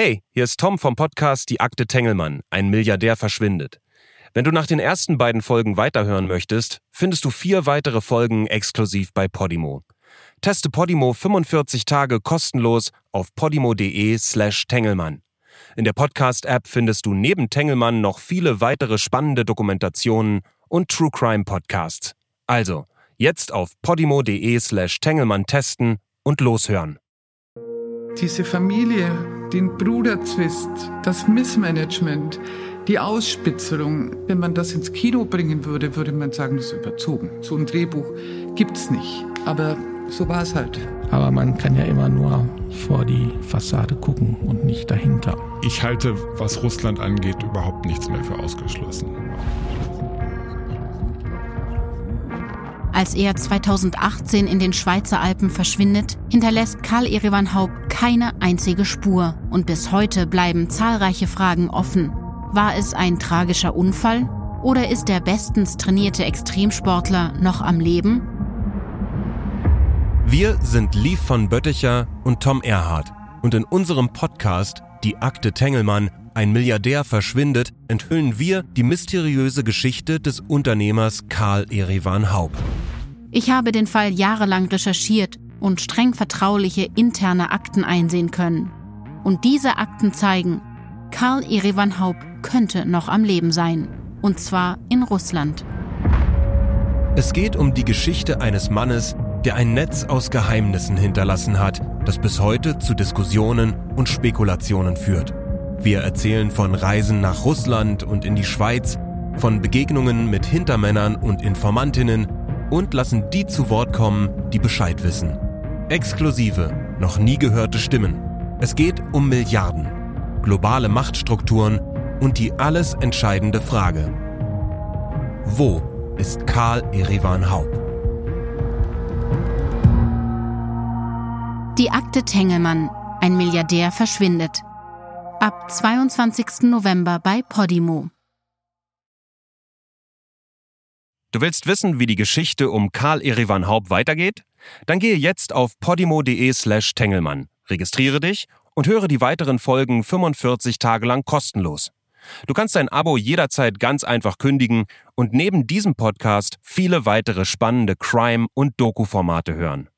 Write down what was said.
Hey, hier ist Tom vom Podcast Die Akte Tengelmann, ein Milliardär verschwindet. Wenn du nach den ersten beiden Folgen weiterhören möchtest, findest du vier weitere Folgen exklusiv bei Podimo. Teste Podimo 45 Tage kostenlos auf podimo.de slash Tengelmann. In der Podcast-App findest du neben Tengelmann noch viele weitere spannende Dokumentationen und True Crime Podcasts. Also, jetzt auf podimo.de slash Tengelmann testen und loshören. Diese Familie, den Bruderzwist, das Missmanagement, die Ausspitzerung, wenn man das ins Kino bringen würde, würde man sagen, das ist überzogen. So ein Drehbuch gibt's nicht. Aber so war es halt. Aber man kann ja immer nur vor die Fassade gucken und nicht dahinter. Ich halte, was Russland angeht, überhaupt nichts mehr für ausgeschlossen. Als er 2018 in den Schweizer Alpen verschwindet, hinterlässt Karl Erivan Haupt keine einzige Spur und bis heute bleiben zahlreiche Fragen offen. War es ein tragischer Unfall oder ist der bestens trainierte Extremsportler noch am Leben? Wir sind Liv von Bötticher und Tom Erhardt und in unserem Podcast Die Akte Tengelmann ein Milliardär verschwindet, enthüllen wir die mysteriöse Geschichte des Unternehmers Karl Erivan Haub. Ich habe den Fall jahrelang recherchiert und streng vertrauliche interne Akten einsehen können. Und diese Akten zeigen, Karl Erivan Haub könnte noch am Leben sein. Und zwar in Russland. Es geht um die Geschichte eines Mannes, der ein Netz aus Geheimnissen hinterlassen hat, das bis heute zu Diskussionen und Spekulationen führt. Wir erzählen von Reisen nach Russland und in die Schweiz, von Begegnungen mit Hintermännern und Informantinnen und lassen die zu Wort kommen, die Bescheid wissen. Exklusive, noch nie gehörte Stimmen. Es geht um Milliarden, globale Machtstrukturen und die alles entscheidende Frage. Wo ist Karl Erivan Haupt? Die Akte Tengelmann. Ein Milliardär verschwindet. Ab 22. November bei Podimo. Du willst wissen, wie die Geschichte um Karl Erivan Haupt weitergeht? Dann gehe jetzt auf podimo.de slash Tengelmann, registriere dich und höre die weiteren Folgen 45 Tage lang kostenlos. Du kannst dein Abo jederzeit ganz einfach kündigen und neben diesem Podcast viele weitere spannende Crime- und Doku-Formate hören.